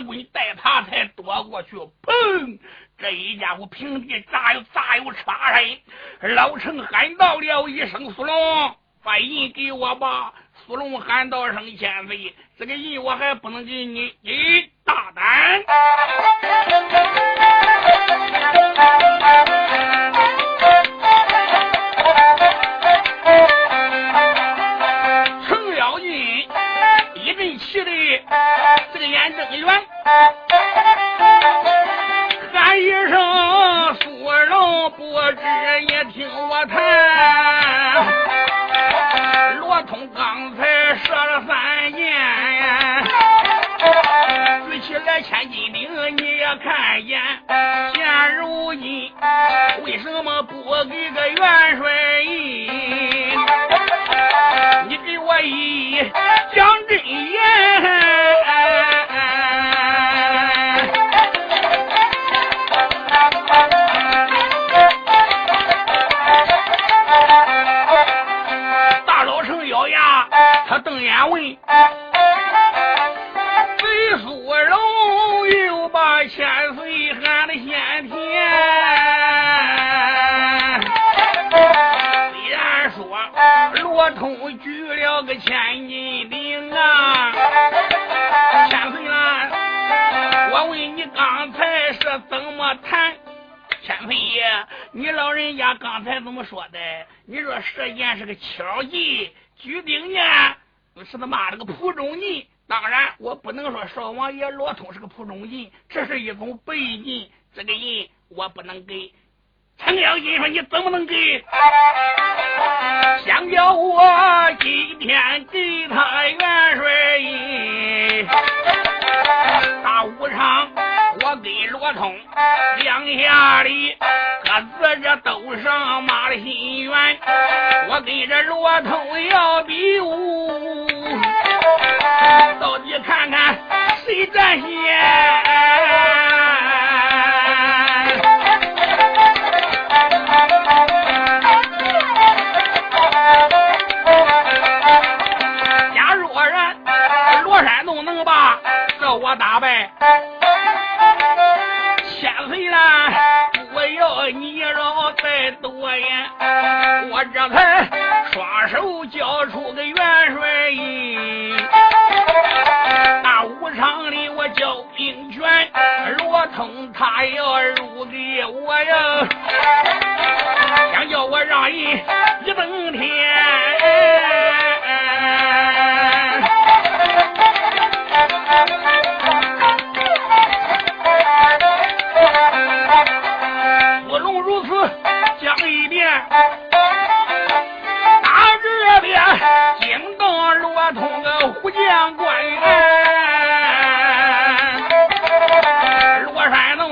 连棍带他才躲过去，砰！这一家伙平地炸又炸又插身，老陈喊到了一声：“苏龙，把印给我吧！”苏龙喊道声：“千岁，这个印我还不能给你，你大胆！”罗通刚才说了三言，举起来千斤顶你也看见。现如今为什么不给个元帅人家刚才怎么说的？你说射箭是个巧计，举鼎呢是他妈了个蒲中计。当然，我不能说少王爷罗通是个蒲中计，这是一种背计。这个人我不能给。程咬金说：“你怎么能给？想叫我今天给他元帅印，大武场我给罗通两下里各自这斗上马的心愿，我跟这罗通要比武，到底看看谁占先。”假若然罗山洞能把这我打败，啦，不要你饶再多言，我这才双手交出个元帅印。大武场里我交兵权，罗通他要入给我呀，想叫我让人一登天。打这边惊动罗通个虎将官。罗山洞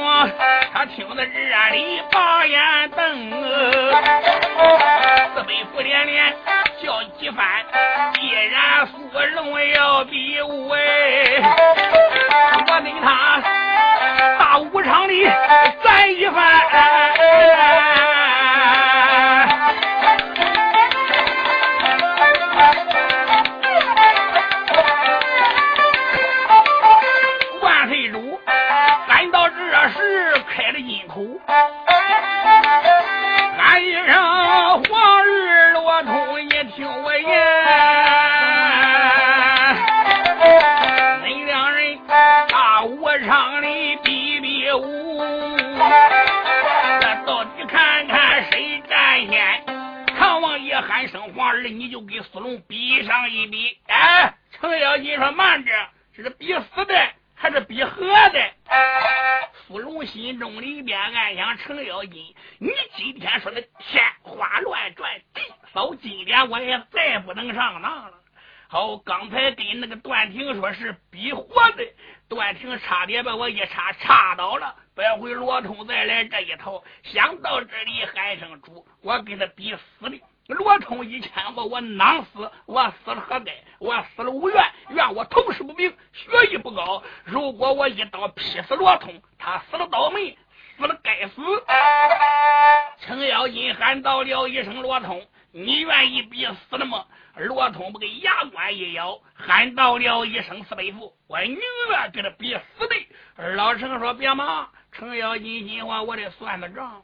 他听得热里把眼瞪，四北府连连叫几番。既然苏龙要比武，我跟他大武场里战一番。一声：“四辈父，我宁愿跟他比死的。”老程说：“别忙，程咬金心话，我得算个账。”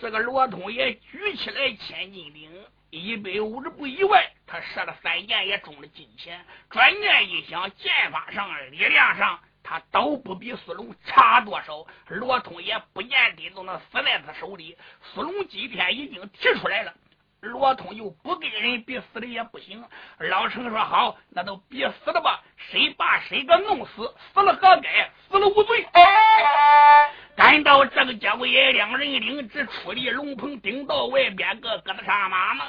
这个罗通也举起来千斤顶，一百五十步以外，他射了三箭，也中了金钱。转念一想，剑法上、力量上，他都不比苏龙差多少。罗通也不见得都能死在他手里。苏龙今天已经提出来了。罗通又不跟人比死的也不行。老程说：“好，那都比死了吧，谁把谁给弄死，死了何该，死了无罪。”赶到这个节骨眼，两人领旨出离龙棚，顶到外边个疙瘩上马呢。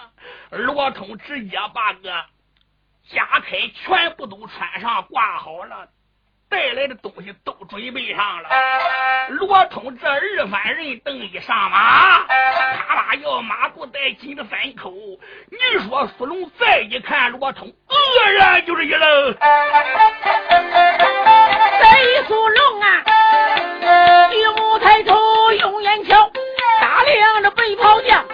罗通直接把个加开全部都穿上挂好了。带来的东西都准备上了，罗通这二番人等一上马，啪啦要马步带紧的三口。你说苏龙再一看罗通，愕然就是一愣。这苏龙啊，一目抬头用眼瞧，打量的背袍将。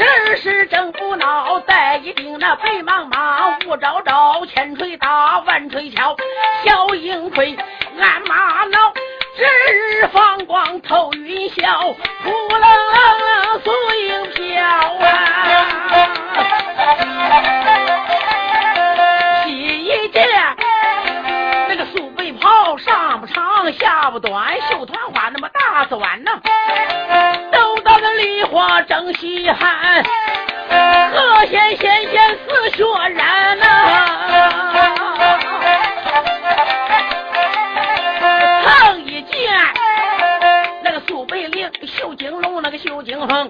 时时正不恼，带一顶那白茫茫，雾昭昭，千锤打，万锤敲，小鹰盔，鞍马老，指日放光透云霄，扑棱棱素影飘啊！新一件那个素背袍，上不长，下不短，绣团花那么大钻呢。梨花正稀罕，何仙仙仙似雪染呐！横一件那个素背绫，绣金龙那个绣金凤，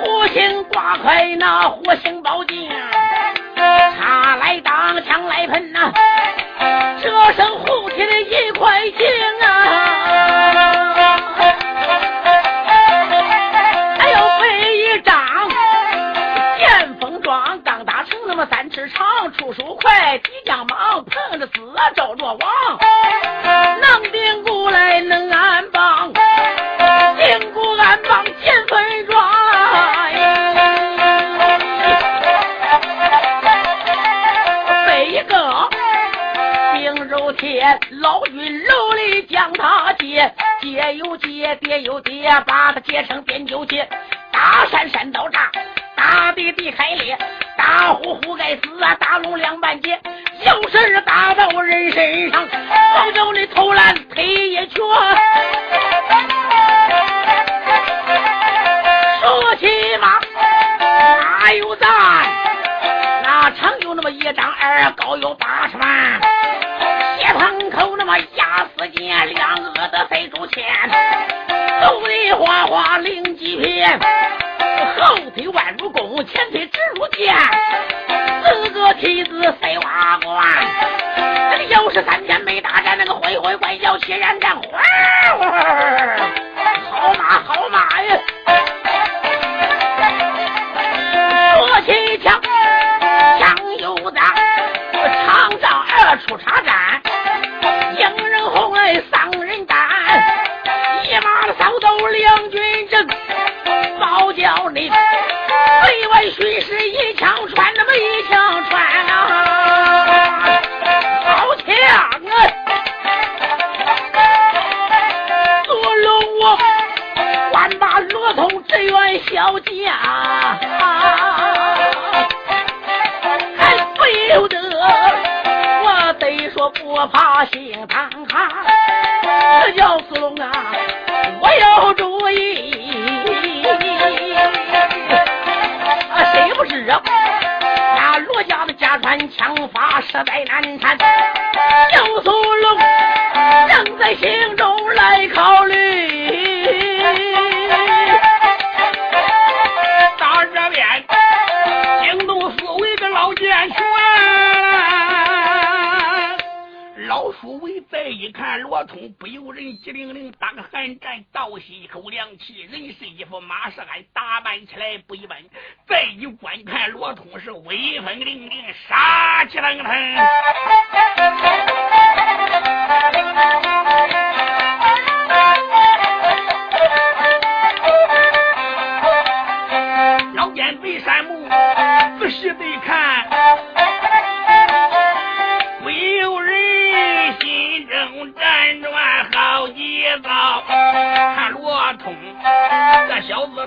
火星挂开那火星宝剑，插来当枪来喷呐，这身护体的一块金啊！长，出手快，提将忙，碰着死，招着亡，能顶过来，能安棒，顶过安棒，见分装。背一个冰肉铁，老君楼里将他接，接又接，跌又跌，把他接成点酒接，大山山倒炸。大地地开裂，打虎虎该死啊！打龙两半截，有事打到人身上，保叫你投篮推一瘸。说起马，哪有咱？那常有那么一张二高有八十万，血盆口那么压死剑，两个的塞住钱，走的花花零几片。后腿弯如弓，前腿直如箭，四个蹄子赛瓦罐。那个又是三天没大战，那个回回怪叫血染战，哗好马好马呀！实在难缠，杨素龙正在心中来考虑。到这边惊动四位的老奸权。老苏伟再一看罗通，不由人急灵灵打个寒战，倒吸一口凉气。人我马世安，打扮起来不一般。再一观看罗通，是威风凛凛，杀气腾腾。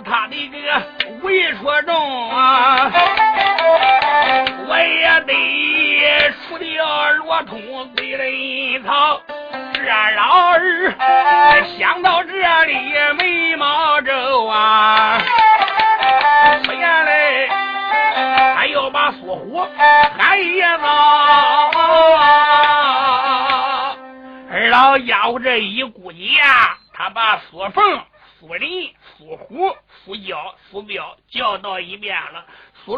他的个为说中啊，我也得除掉罗通归人草。这老儿想到这里眉毛皱啊，原来还要把苏虎喊一遭。老家伙这一估计呀，他把苏凤、苏林、苏虎、苏娇、苏彪叫到一边了。苏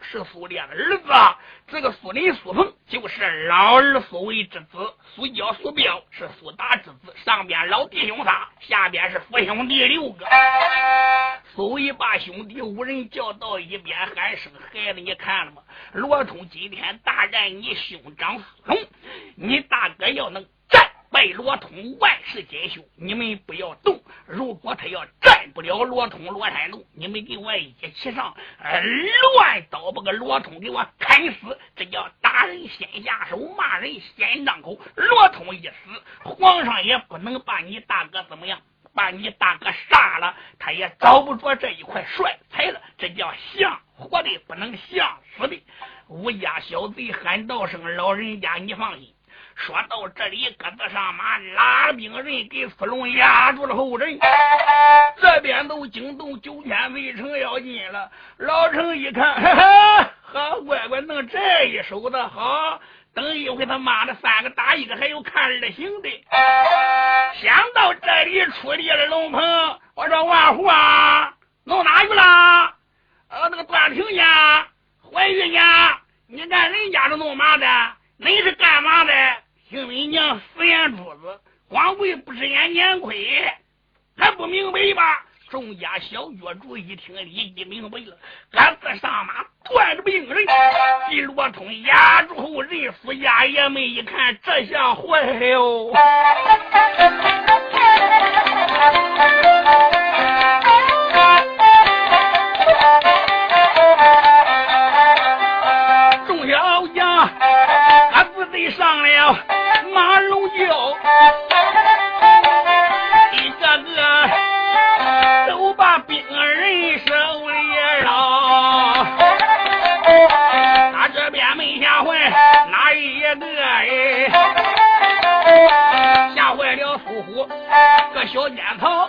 是苏烈的儿子，这个苏林、苏鹏就是老儿苏伟之子，苏娇、苏彪是苏达之子。上边老弟兄仨，下边是父兄弟六个。苏伟把兄弟五人叫到一边，喊声：“孩子，你看了吗？罗通今天大战你兄长苏龙，你大哥要能。”拜罗通万世皆休，你们不要动。如果他要战不了罗通罗山洞，你们给我一起上，乱刀把个罗通给我砍死。这叫打人先下手，骂人先张口。罗通一死，皇上也不能把你大哥怎么样，把你大哥杀了，他也找不着这一块帅才了。这叫像活的不能像死的。吴家小贼喊道声：“老人家，你放心。”说到这里，鸽子上马拉兵人给司龙压住了后阵。这边都惊动九天围城要进了。老程一看，哈哈，好乖乖，弄这一手的好。等一回他妈的三个打一个，还有看二行的。想到这里出力了，龙鹏，我说万户啊，弄哪去了？呃，那个段平家怀孕家，你看人家是弄嘛的？你是干嘛的？听你娘死眼珠子，光为不知眼年亏，还不明白吧？众家小脚主一听，立即明白了，赶自上马，断着兵人，一罗通压住后，人夫家爷们一看，这下坏了。众小将，俺子得上了。龙叫，一个个都把兵人手里捞。他这边没吓坏哪一个哎？吓坏了苏虎个小尖草，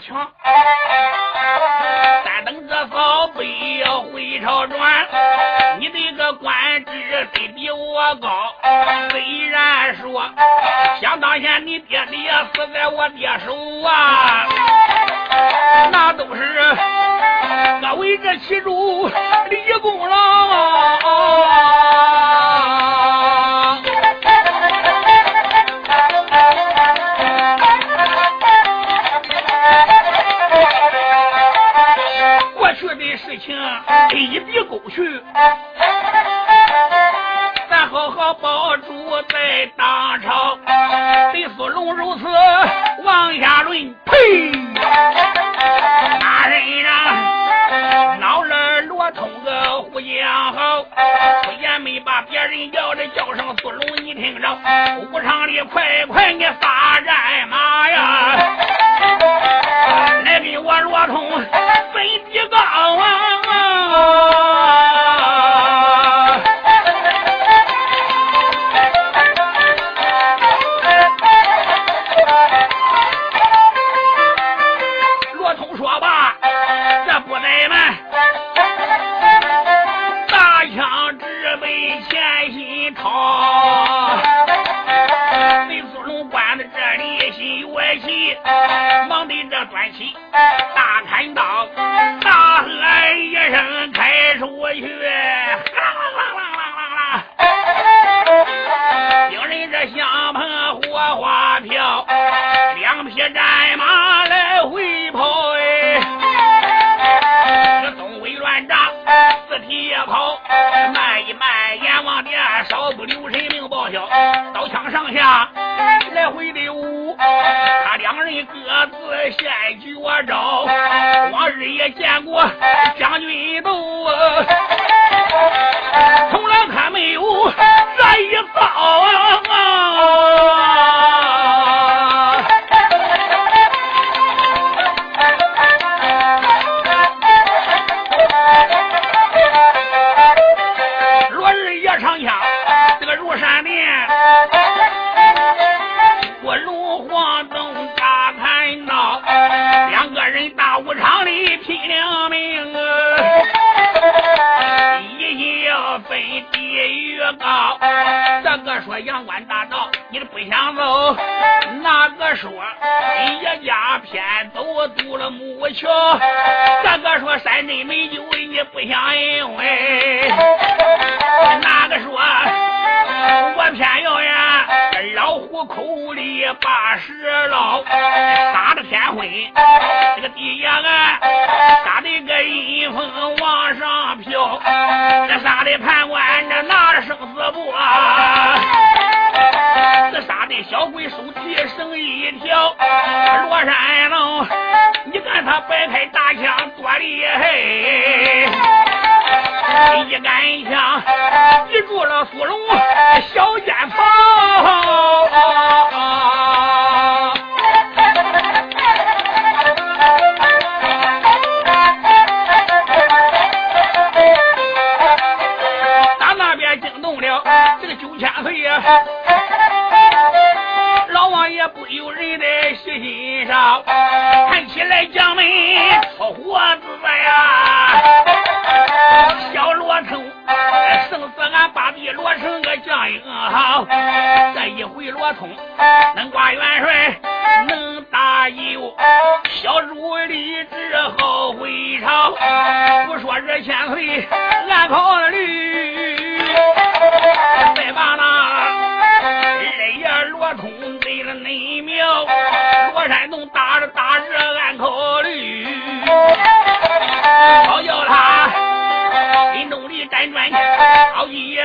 枪。情一笔勾去，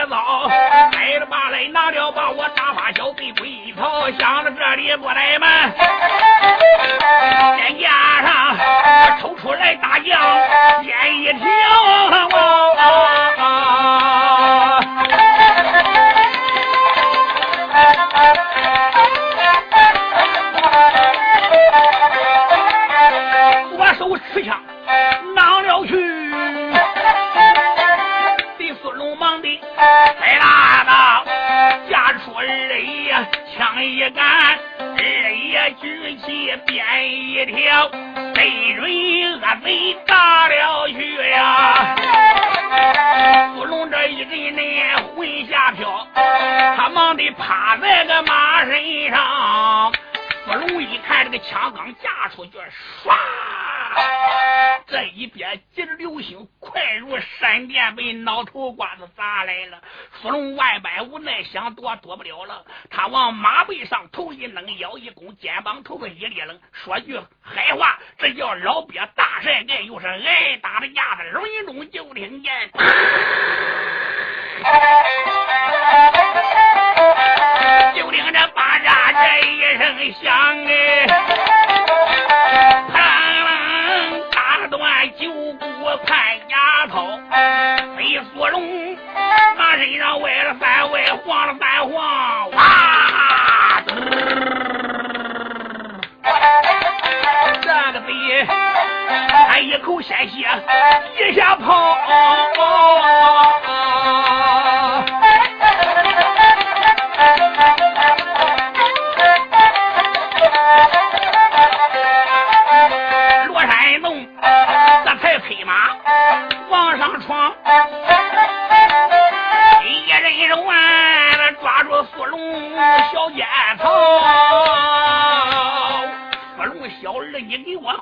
老来了吧来拿了把我打发小辈归一头想着这里不来门。肩尖上抽出来大将眼一挑子砸来了。芙龙万般无奈，想躲躲不了了。他往马背上头一扔，腰一弓，肩膀头发一裂楞，说句狠话，这叫老鳖大帅盖，又是挨打的架子。容易隆，就听见。就听这巴扎这一声响哎，穿九股潘丫头，黑素龙，那身上歪了翻歪，黄了翻黄，哇！这个贼，他一口鲜血，一下跑。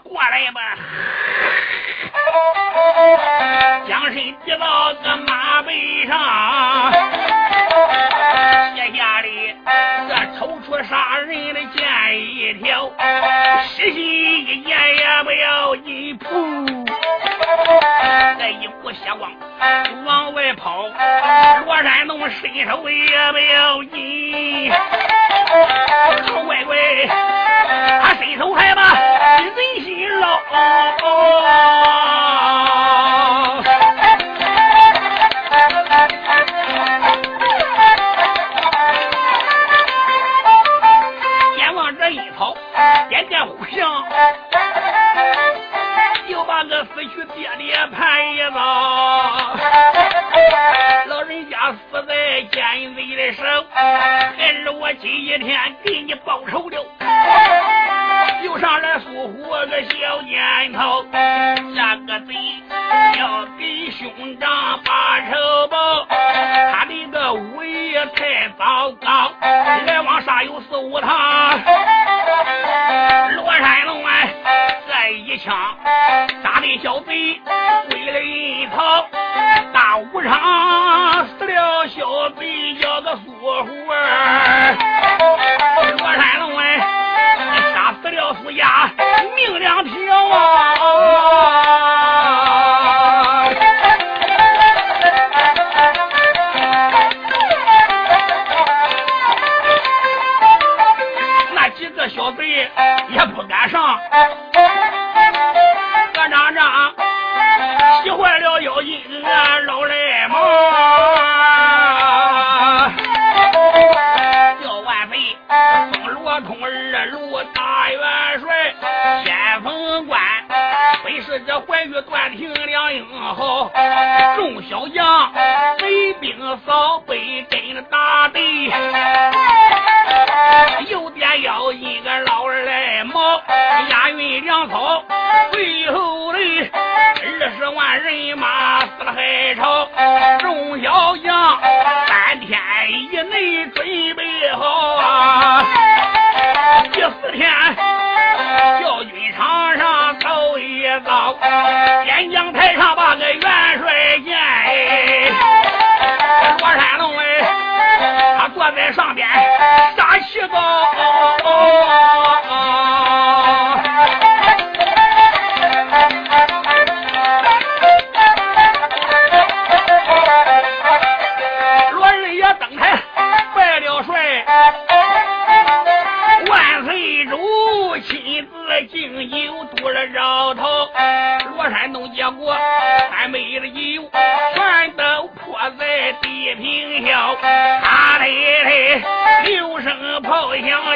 过来吧小子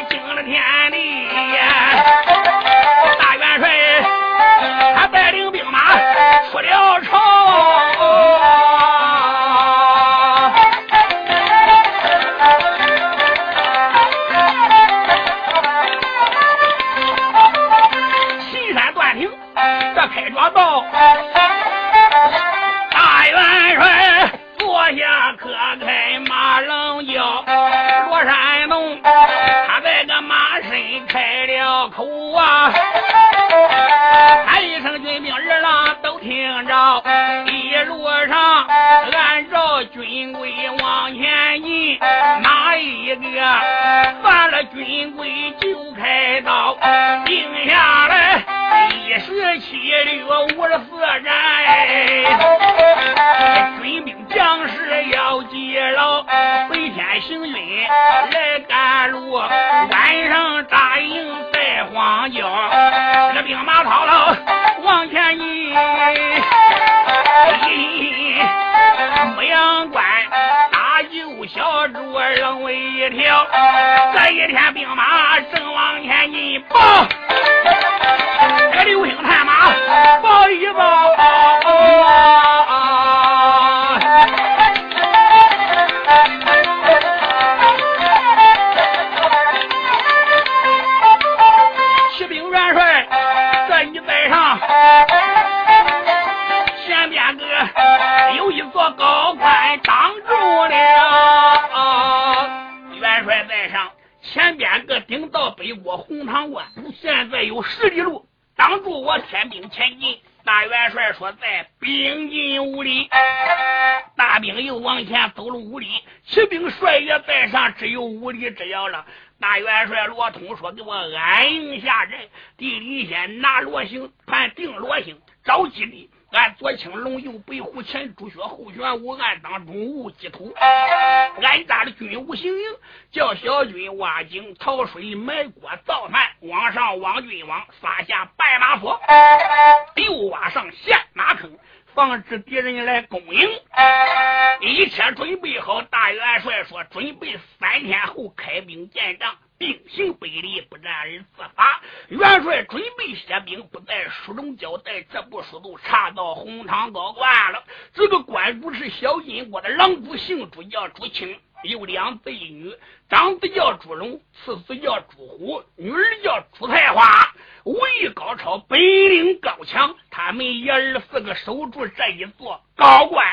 惊了天地南边个顶到北国红塘关，现在有十里路挡住我天兵前进。大元帅说在兵进五里，大兵又往前走了五里，骑兵帅也在上，只有五里之遥了。大元帅罗通说：“给我安营下寨，地里先拿罗星，判定罗星，找吉利。”俺左青龙，右白虎，前朱雀，后玄武，暗当中午祭土。俺家的军务行营，叫小军挖井淘水，埋锅造饭，往上望军网，撒下白马坡，又挖上陷马坑，防止敌人来攻营。一切准备好，大元帅说：准备三天后开兵见仗。并行百里，不战而自伐。元帅准备歇兵，不在书中交代。这部书都查到红堂高官了。这个官主是小金国的郎主，姓朱，叫朱清，有两子一女，长子叫朱龙，次子叫朱虎，女儿叫朱彩花。武艺高超，本领高强。他们爷儿四个守住这一座高官。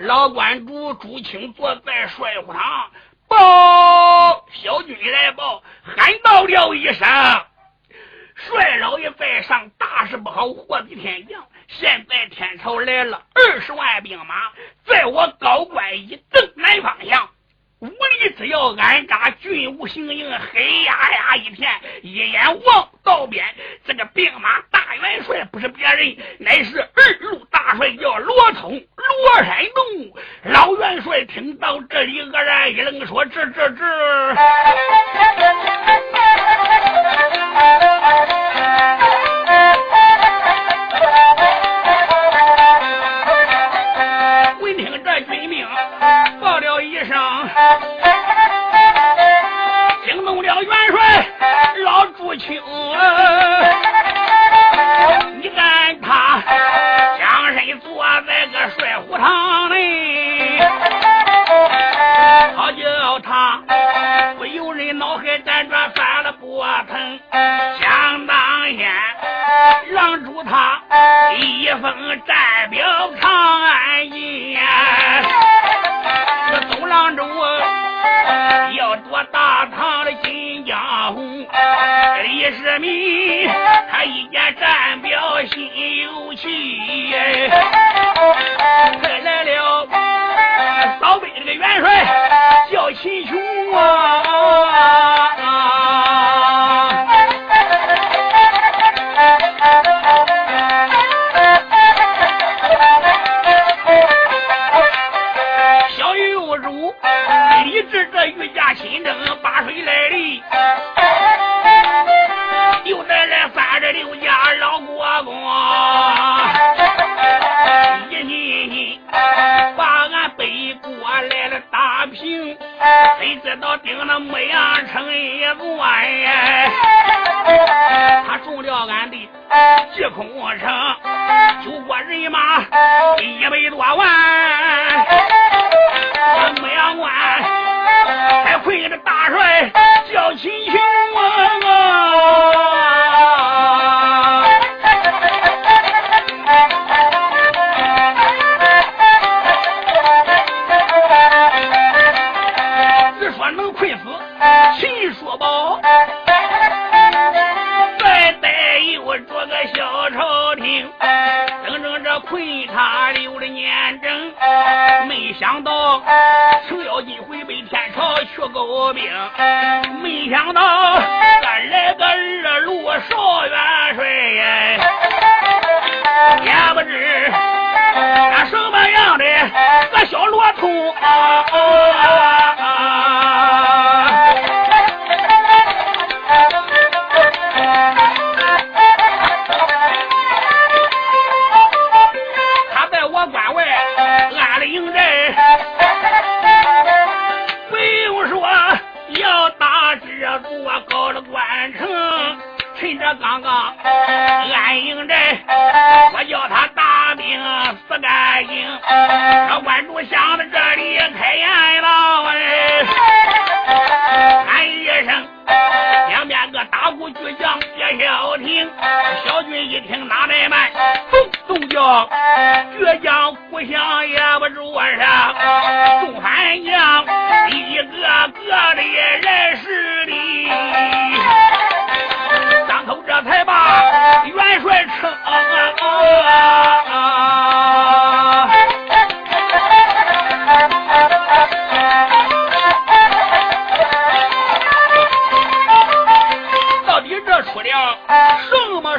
老关主朱清坐在帅府堂。报，小军来报，喊到了一声：“帅老爷在上，大事不好，祸比天降。现在天朝来了二十万兵马，在我高官以正南方向。”武力只要安扎军务行营，黑压压一片，一眼望到边。这个兵马大元帅不是别人，乃是二路大帅，叫罗通罗山东。老元帅听到这里，愕然一愣，说：“这这这。”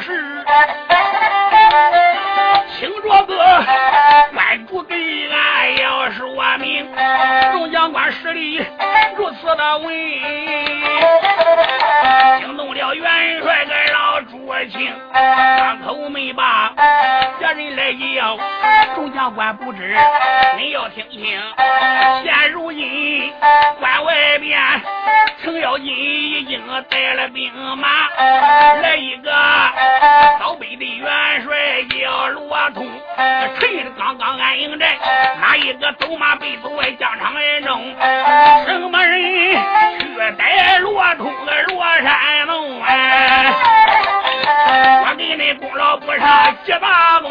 什么事？听着个关主给俺要说明，众将官实力如此的稳，惊动了元帅个。情张口没把别人来叫，众将官不知，你要听现如今关外边，程咬金已经带了兵马，来一个高北的元帅叫罗通，趁着刚刚安营寨，哪一个走马被走外疆场而中？什么人去带罗通个罗山龙？哎。我给你功劳不上几大功，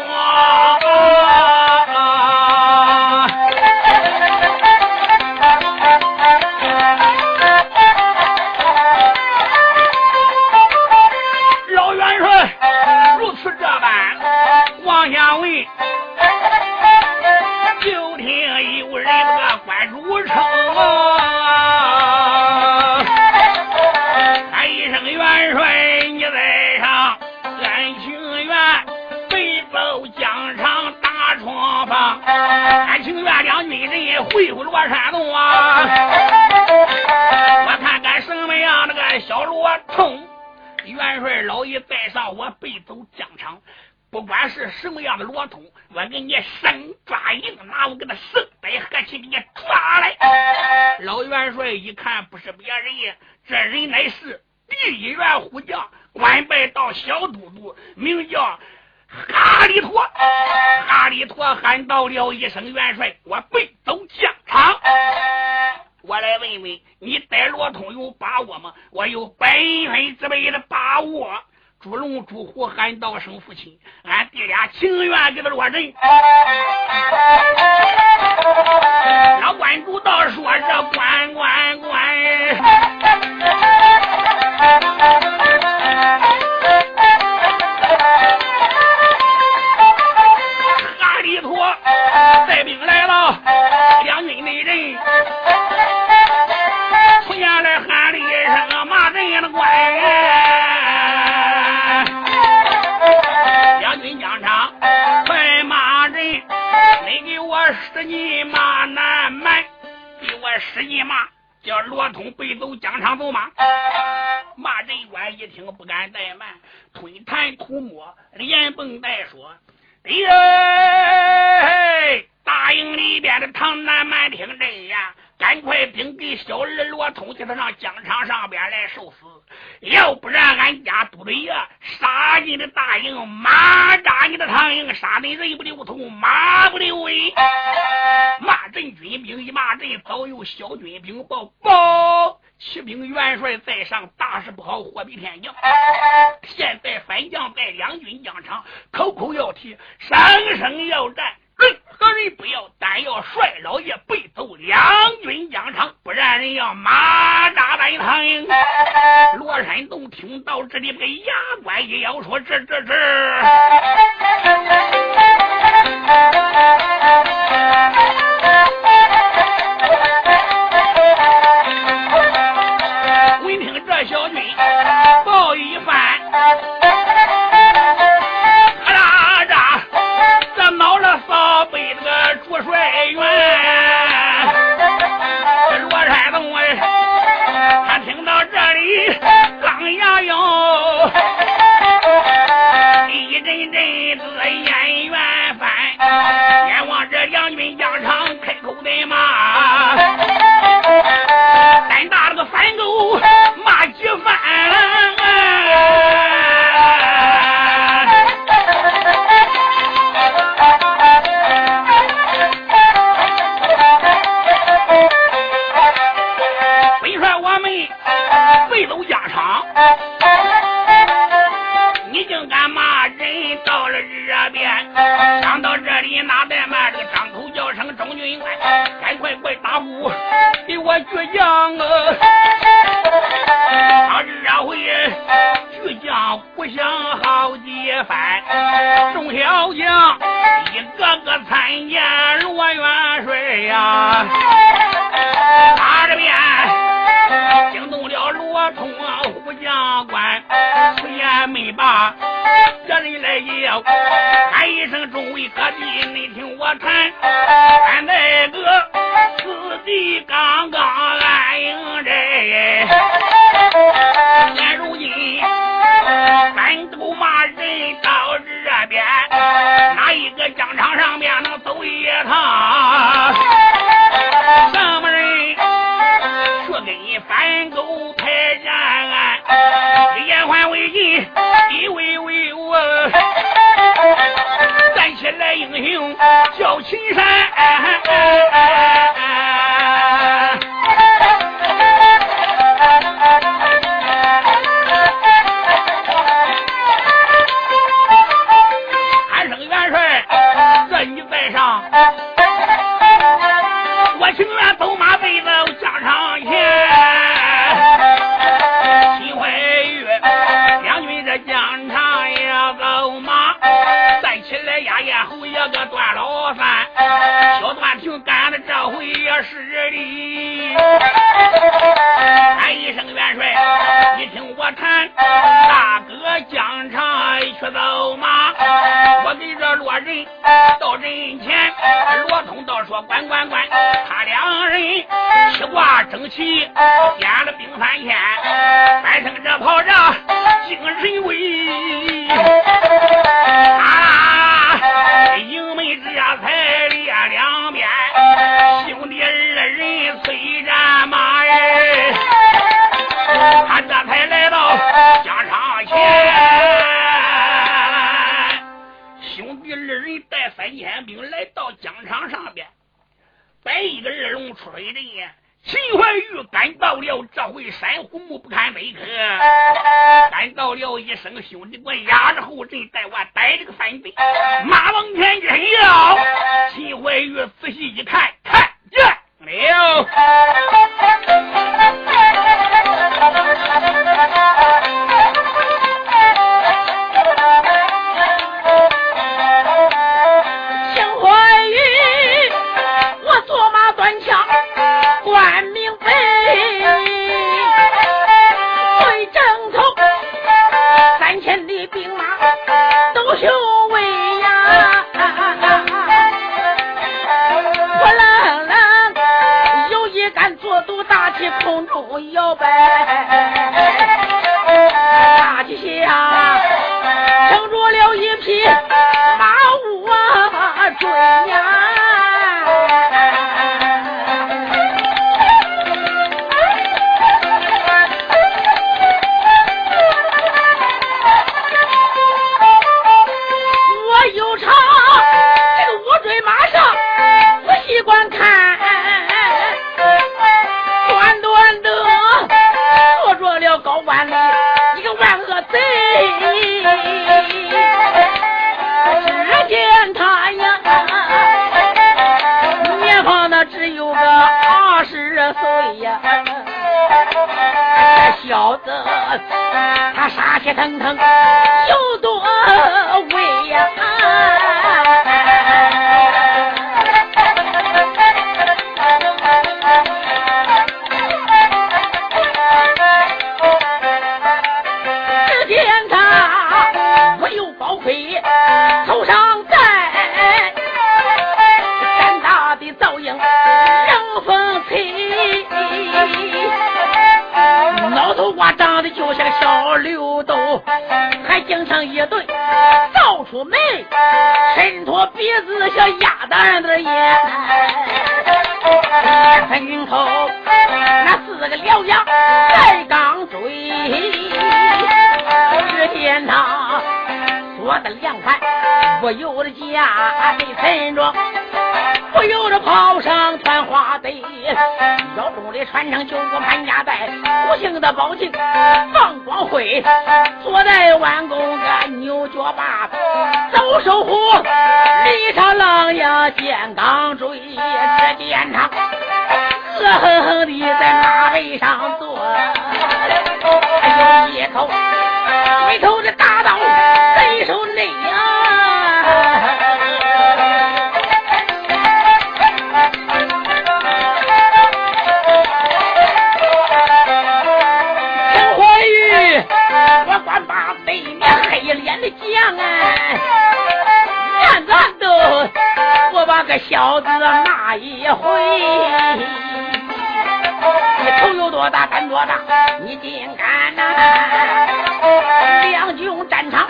什么样的罗通，我给你生抓硬拿，我给他生逮合起给你抓来。老元帅一看不是别人，这人乃是第一员虎将，官拜到小都督，名叫。哈里托，哈里托喊到了一声：“元帅，我背走疆场。”我来问问你，逮罗通有把握吗？我有百分之百的把握。朱龙、朱虎喊道声：“父亲，俺弟俩情愿给他落人。”老关主道说：“这关关关。”使劲骂，叫罗通背走疆场走马。骂人官一听不敢怠慢，吞痰吐沫，连蹦带说。哎呀！大营里边的唐南蛮听真呀，赶快禀给小二罗通，叫他上疆场上边来受死。要不然，俺家都得爷杀你的大营，马扎你的长营，杀得人不留头，马不留尾。骂阵军兵一骂阵，早有小军兵报报。骑兵元帅在上，大事不好，货比天降。现在反将在两军疆场，口口要提，声声要战。任何人不要，但要帅老爷背走两军疆场，不然人要马扎在堂。罗山洞听到这里，个牙关一咬，说：“这这这。”小走开。衬托鼻子像鸭蛋的烟，分口那四个獠牙在刚嘴，只见他说的凉快，不由得家的沉着。不由得跑上团花堆，腰中的穿成九个满家带，不幸的宝镜放光辉，坐在弯弓个牛角把，走手虎，里朝狼呀见钢锥，只见他恶狠狠地在马背上坐，还有一口一头的大刀在手内呀。个小子骂一回，你头有多大胆多大，你竟敢呐！两军战场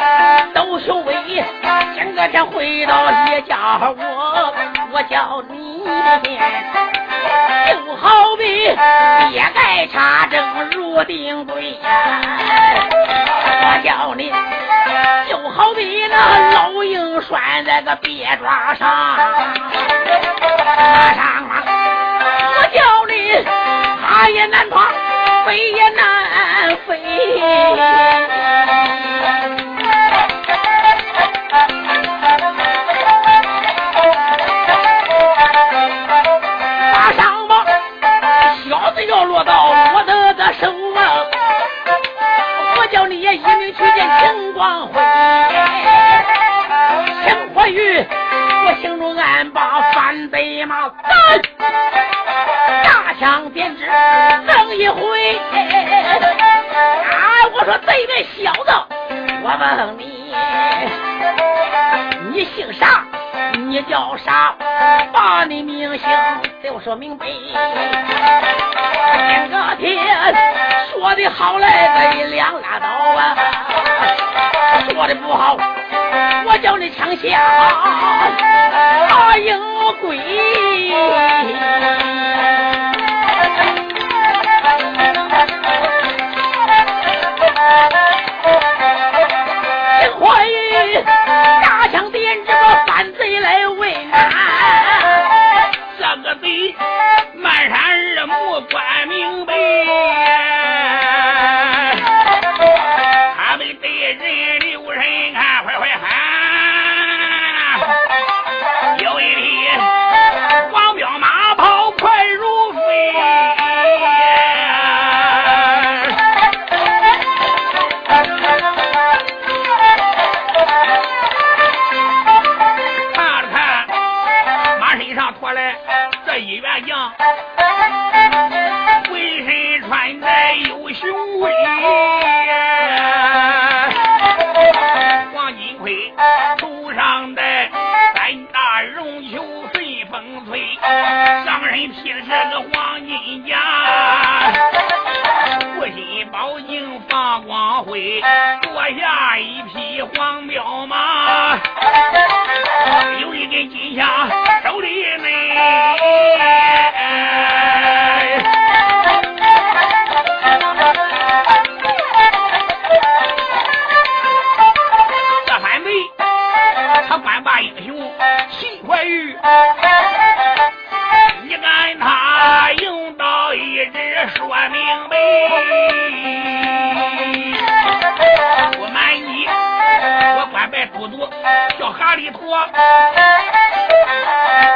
都雄威，今个天回到一家我，我叫你就好比别盖插针入定规，我叫你。就好比那老鹰拴在个鳖爪上，马上啊！我叫你爬也难爬，飞也难飞。说对面小子，我问你，你姓啥？你叫啥？把你名姓给我说明白。今个天说的好来个一两拉倒啊，说的不好。我叫你枪下大鹰龟，叫哈利托，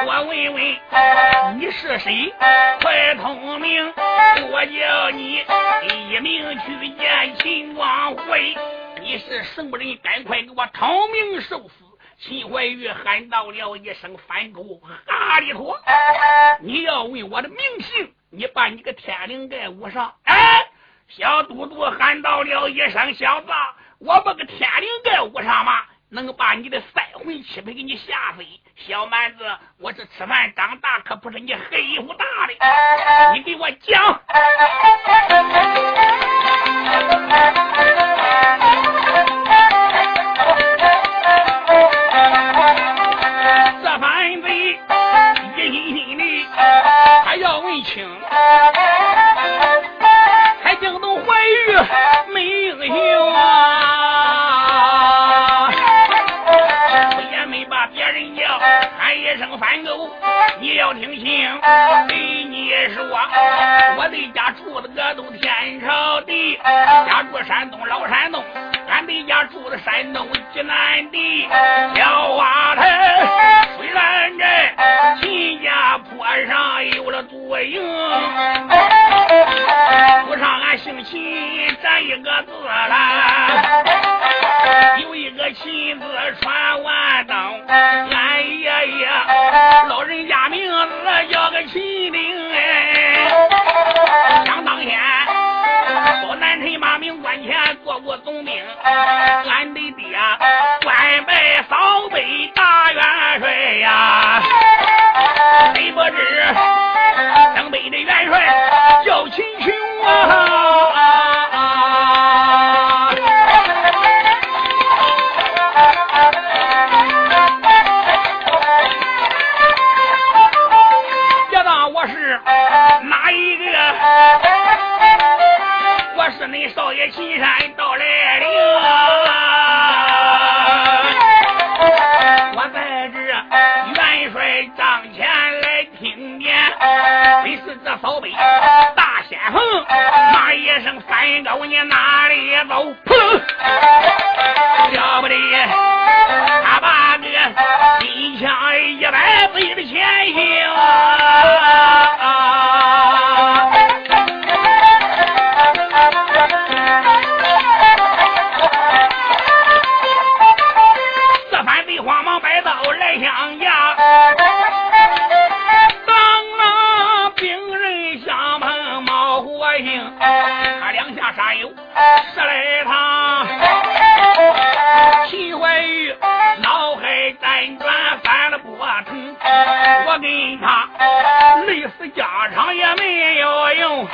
我问问你是谁？快通明！我叫你一命去见秦王会。你是什么人？赶快给我通明受死！秦怀玉喊到了一声：“反狗，哈里托！你要问我的名姓，你把你个天灵盖捂上。”哎，小都督喊到了一声：“小子，我把个天灵盖捂上吗？能把你的三魂七魄给你吓死！小蛮子，我是吃饭长大，可不是你黑衣服大的。你给我讲。”这番罪，一心心的，还要问清听信，给你说，我的家住的个都天朝地，家住山东老山东，俺的家住的山东济南地。小花台虽然这秦家坡上有了足营，不上俺姓秦这一个字啦。Thank you. 给他，累死家常也没有用。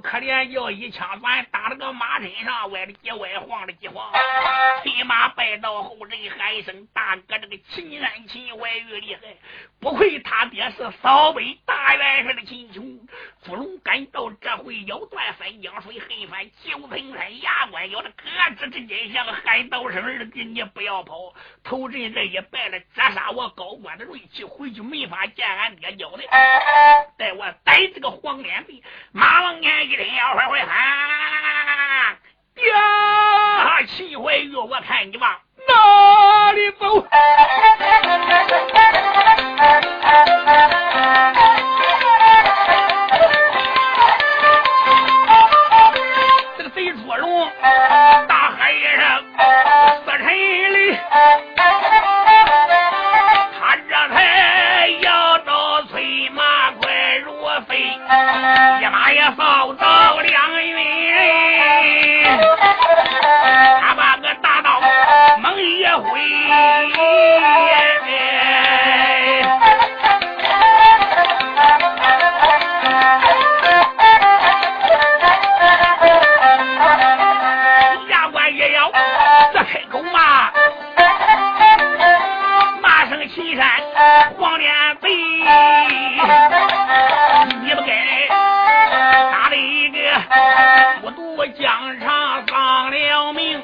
可怜叫一枪反打了个马身上，歪了几歪，晃了几晃，催马败到后人喊一声：“大哥，这个秦安秦怀玉厉害，不愧他爹是扫北大元帅的秦琼。”朱龙赶到这回腰断三江水，黑翻九层山，牙关咬的咯吱吱真响，喊道声儿的你不要跑，头阵这一败了，折杀我高官的锐气，回去没法见俺爹交代。待 我逮这个黄脸贼，马王年。一听要会会喊，呀！齐怀玉，我看你往哪里走？这个贼捉龙，大喊一声：“孤独疆上丧了命，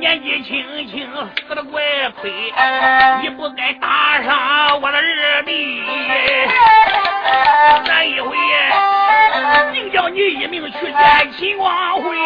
年纪轻轻死的怪亏，你不该打伤我的二弟，这一回定叫你一命去见秦光辉。